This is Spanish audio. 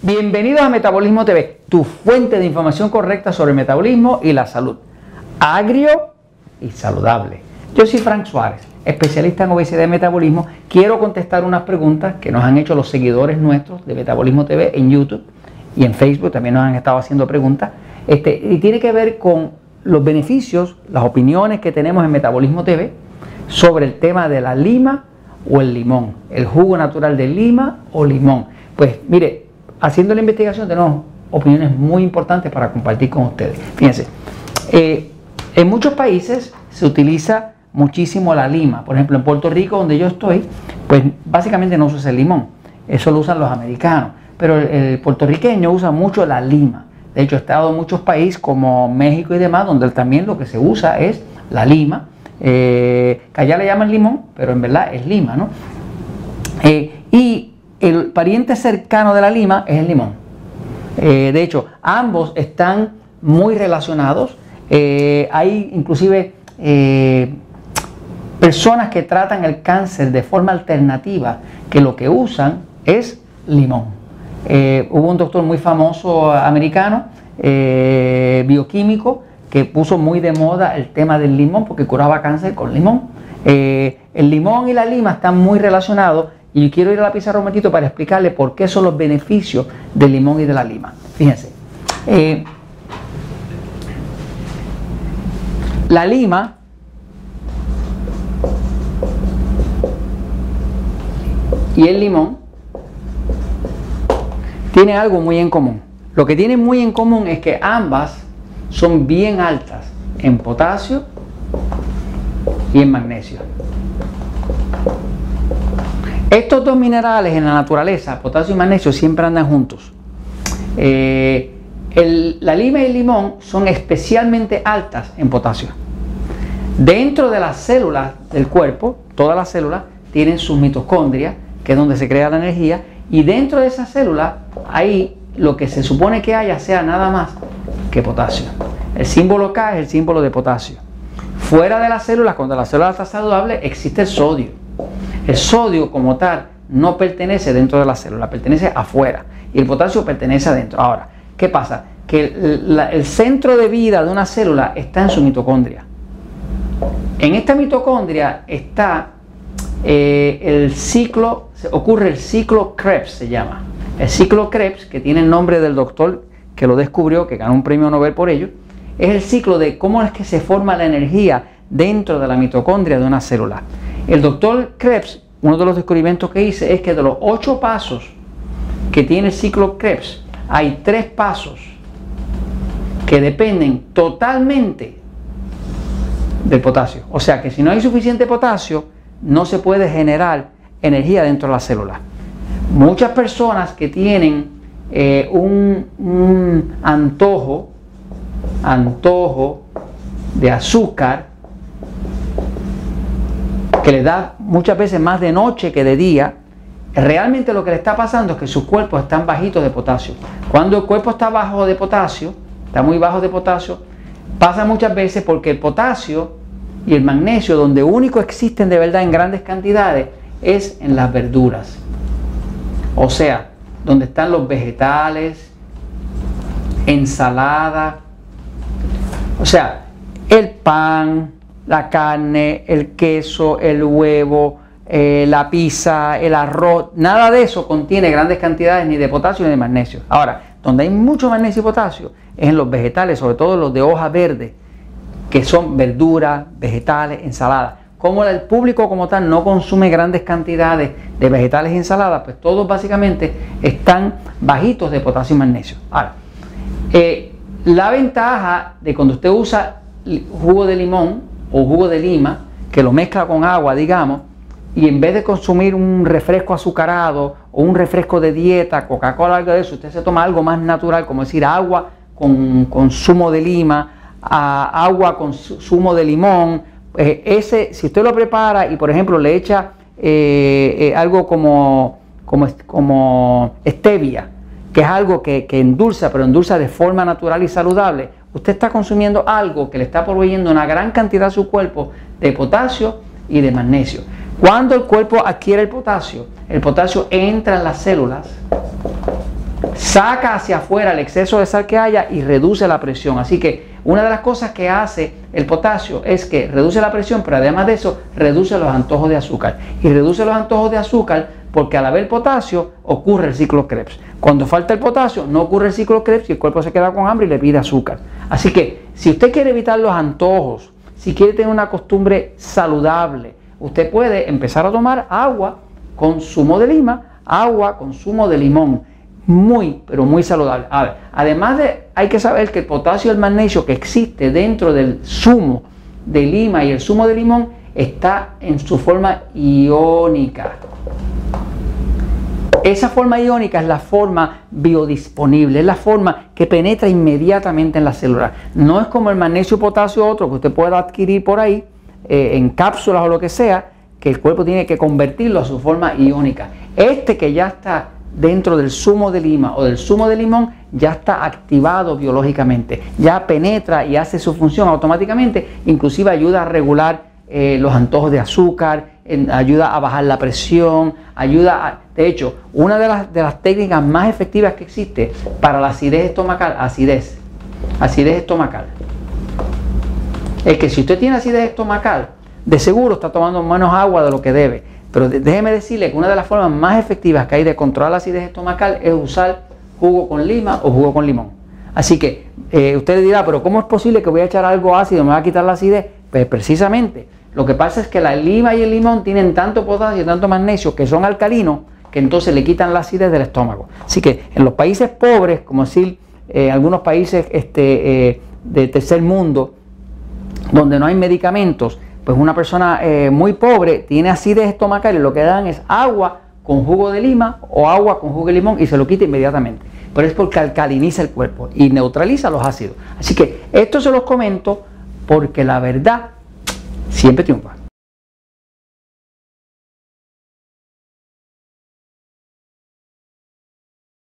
Bienvenidos a Metabolismo TV, tu fuente de información correcta sobre el metabolismo y la salud. Agrio y saludable. Yo soy Frank Suárez, especialista en obesidad y metabolismo. Quiero contestar unas preguntas que nos han hecho los seguidores nuestros de Metabolismo TV en YouTube y en Facebook. También nos han estado haciendo preguntas. Este, y tiene que ver con los beneficios, las opiniones que tenemos en Metabolismo TV sobre el tema de la lima o el limón, el jugo natural de lima o limón. Pues mire, haciendo la investigación tenemos opiniones muy importantes para compartir con ustedes. Fíjense, eh, en muchos países se utiliza muchísimo la lima. Por ejemplo, en Puerto Rico, donde yo estoy, pues básicamente no se usa el limón. Eso lo usan los americanos. Pero el, puertorriqueño usa mucho la lima. De hecho, he estado en muchos países como México y demás, donde también lo que se usa es la lima. Eh, que allá le llaman limón, pero en verdad es lima, ¿no? Eh, y el pariente cercano de la lima es el limón. Eh, de hecho, ambos están muy relacionados. hay inclusive personas que tratan el cáncer de forma alternativa, que lo que usan es limón. hubo un doctor muy famoso americano, bioquímico, que puso muy de moda el tema del limón porque curaba cáncer con limón. Eh, el limón y la lima están muy relacionados y quiero ir a la pizarra un para explicarle por qué son los beneficios del limón y de la lima. Fíjense, eh, la lima y el limón tienen algo muy en común. Lo que tienen muy en común es que ambas son bien altas en potasio y en magnesio. Estos dos minerales en la naturaleza, potasio y magnesio, siempre andan juntos. Eh, la lima y el limón son especialmente altas en potasio. Dentro de las células del cuerpo, todas las células tienen sus mitocondrias, que es donde se crea la energía, y dentro de esas células, ahí lo que se supone que haya sea nada más que potasio. El símbolo K es el símbolo de potasio. Fuera de las células, cuando la célula está saludable, existe el sodio. El sodio como tal no pertenece dentro de la célula, pertenece afuera. Y el potasio pertenece adentro. Ahora, ¿qué pasa? Que el, centro de vida de una célula está en su mitocondria. En esta mitocondria está eh, el ciclo, ocurre el ciclo Krebs, se llama. El ciclo Krebs, que tiene el nombre del doctor que lo descubrió, que ganó un premio Nobel por ello, es el ciclo de cómo es que se forma la energía dentro de la mitocondria de una célula. El doctor Krebs, uno de los descubrimientos que hice es que de los ocho pasos que tiene el ciclo Krebs, hay tres pasos que dependen totalmente del potasio. O sea que si no hay suficiente potasio, no se puede generar energía dentro de la célula. Muchas personas que tienen eh, un, antojo, antojo de azúcar que le da muchas veces más de noche que de día, realmente lo que le está pasando es que sus cuerpos están bajitos de potasio. Cuando el cuerpo está bajo de potasio, está muy bajo de potasio, pasa muchas veces porque el potasio y el magnesio, donde único existen de verdad en grandes cantidades, es en las verduras. O sea, donde están los vegetales, ensalada, o sea, el pan, la carne, el queso, el huevo, eh, la pizza, el arroz, nada de eso contiene grandes cantidades ni de potasio ni de magnesio. Ahora, donde hay mucho magnesio y potasio es en los vegetales, sobre todo los de hoja verde, que son verduras, vegetales, ensaladas como el público como tal no consume grandes cantidades de vegetales y ensaladas, pues todos básicamente están bajitos de potasio y magnesio. Ahora, eh, la ventaja de cuando usted usa jugo de limón o jugo de lima, que lo mezcla con agua, digamos, y en vez de consumir un refresco azucarado o un refresco de dieta, Coca-Cola, algo de eso, usted se toma algo más natural, como decir agua con, con zumo de lima, agua con zumo de limón, eh, ese, si usted lo prepara y por ejemplo le echa eh, eh, algo como, como, como, stevia, que es algo que, que, endulza, pero endulza de forma natural y saludable, usted está consumiendo algo que le está proveyendo una gran cantidad a su cuerpo de potasio y de magnesio. Cuando el cuerpo adquiere el potasio, el potasio entra en las células, saca hacia afuera el exceso de sal que haya y reduce la presión. Así que una de las cosas que hace el potasio es que reduce la presión, pero además de eso reduce los antojos de azúcar. Y reduce los antojos de azúcar porque al haber potasio ocurre el ciclo Krebs. Cuando falta el potasio no ocurre el ciclo Krebs y el cuerpo se queda con hambre y le pide azúcar. Así que si usted quiere evitar los antojos, si quiere tener una costumbre saludable, usted puede empezar a tomar agua con zumo de lima, agua con zumo de limón. Muy, pero muy saludable. A ver, además de, hay que saber que el potasio y el magnesio que existe dentro del zumo de lima y el zumo de limón está en su forma iónica. Esa forma iónica es la forma biodisponible, es la forma que penetra inmediatamente en la célula. No es como el magnesio, potasio, otro que usted pueda adquirir por ahí, eh, en cápsulas o lo que sea, que el cuerpo tiene que convertirlo a su forma iónica. Este que ya está dentro del zumo de lima o del zumo de limón ya está activado biológicamente, ya penetra y hace su función automáticamente, inclusive ayuda a regular eh, los antojos de azúcar, ayuda a bajar la presión, ayuda a... De hecho, una de las, de las técnicas más efectivas que existe para la acidez estomacal, acidez, acidez estomacal, es que si usted tiene acidez estomacal, de seguro está tomando menos agua de lo que debe. Pero déjeme decirle que una de las formas más efectivas que hay de controlar la acidez estomacal es usar jugo con lima o jugo con limón. Así que eh, usted dirá, pero ¿cómo es posible que voy a echar algo ácido y me va a quitar la acidez? Pues precisamente lo que pasa es que la lima y el limón tienen tanto potasio y tanto magnesio que son alcalinos que entonces le quitan la acidez del estómago. Así que en los países pobres, como decir, eh, algunos países este, eh, de tercer mundo, donde no hay medicamentos, pues una persona eh, muy pobre tiene acidez estomacal y lo que dan es agua con jugo de lima o agua con jugo de limón y se lo quita inmediatamente. Pero es porque alcaliniza el cuerpo y neutraliza los ácidos. Así que esto se los comento porque la verdad siempre triunfa.